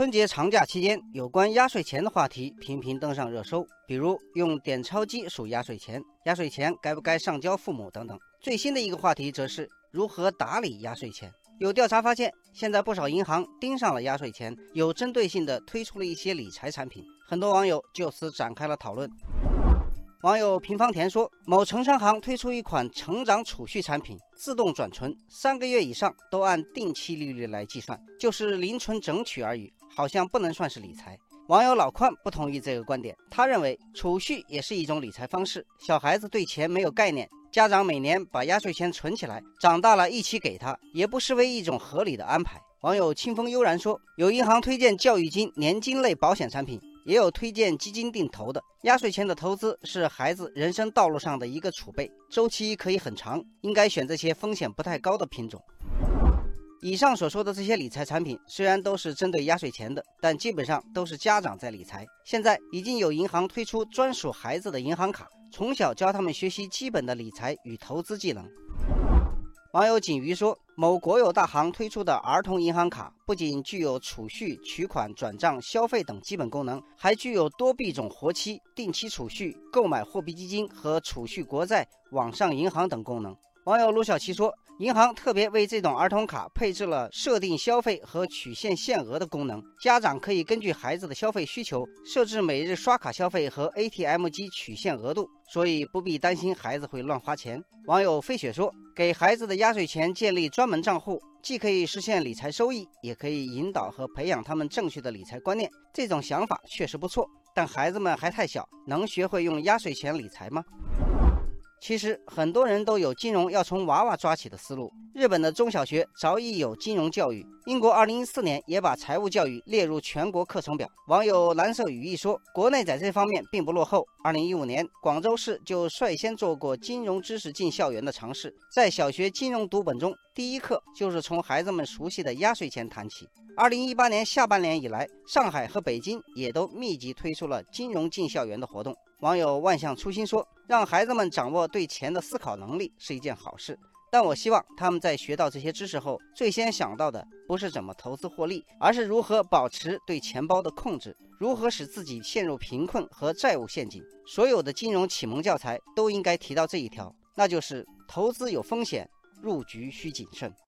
春节长假期间，有关压岁钱的话题频频登上热搜，比如用点钞机数压岁钱、压岁钱该不该上交父母等等。最新的一个话题则是如何打理压岁钱。有调查发现，现在不少银行盯上了压岁钱，有针对性地推出了一些理财产品。很多网友就此展开了讨论。网友平方田说，某城商行推出一款成长储蓄产品，自动转存，三个月以上都按定期利率来计算，就是零存整取而已，好像不能算是理财。网友老邝不同意这个观点，他认为储蓄也是一种理财方式，小孩子对钱没有概念。家长每年把压岁钱存起来，长大了一起给他，也不失为一种合理的安排。网友清风悠然说：“有银行推荐教育金、年金类保险产品，也有推荐基金定投的。压岁钱的投资是孩子人生道路上的一个储备，周期可以很长，应该选这些风险不太高的品种。”以上所说的这些理财产品，虽然都是针对压岁钱的，但基本上都是家长在理财。现在已经有银行推出专属孩子的银行卡，从小教他们学习基本的理财与投资技能。网友锦鱼说，某国有大行推出的儿童银行卡，不仅具有储蓄、取款、转账、消费等基本功能，还具有多币种活期、定期储蓄、购买货币基金和储蓄国债、网上银行等功能。网友卢小琪说。银行特别为这种儿童卡配置了设定消费和取现限额的功能，家长可以根据孩子的消费需求设置每日刷卡消费和 ATM 机取现额度，所以不必担心孩子会乱花钱。网友飞雪说：“给孩子的压岁钱建立专门账户，既可以实现理财收益，也可以引导和培养他们正确的理财观念。这种想法确实不错，但孩子们还太小，能学会用压岁钱理财吗？”其实很多人都有金融要从娃娃抓起的思路。日本的中小学早已有金融教育，英国2014年也把财务教育列入全国课程表。网友蓝色羽翼说，国内在这方面并不落后。2015年，广州市就率先做过金融知识进校园的尝试，在小学金融读本中，第一课就是从孩子们熟悉的压岁钱谈起。2018年下半年以来，上海和北京也都密集推出了金融进校园的活动。网友万象初心说：“让孩子们掌握对钱的思考能力是一件好事，但我希望他们在学到这些知识后，最先想到的不是怎么投资获利，而是如何保持对钱包的控制，如何使自己陷入贫困和债务陷阱。所有的金融启蒙教材都应该提到这一条，那就是投资有风险，入局需谨慎。”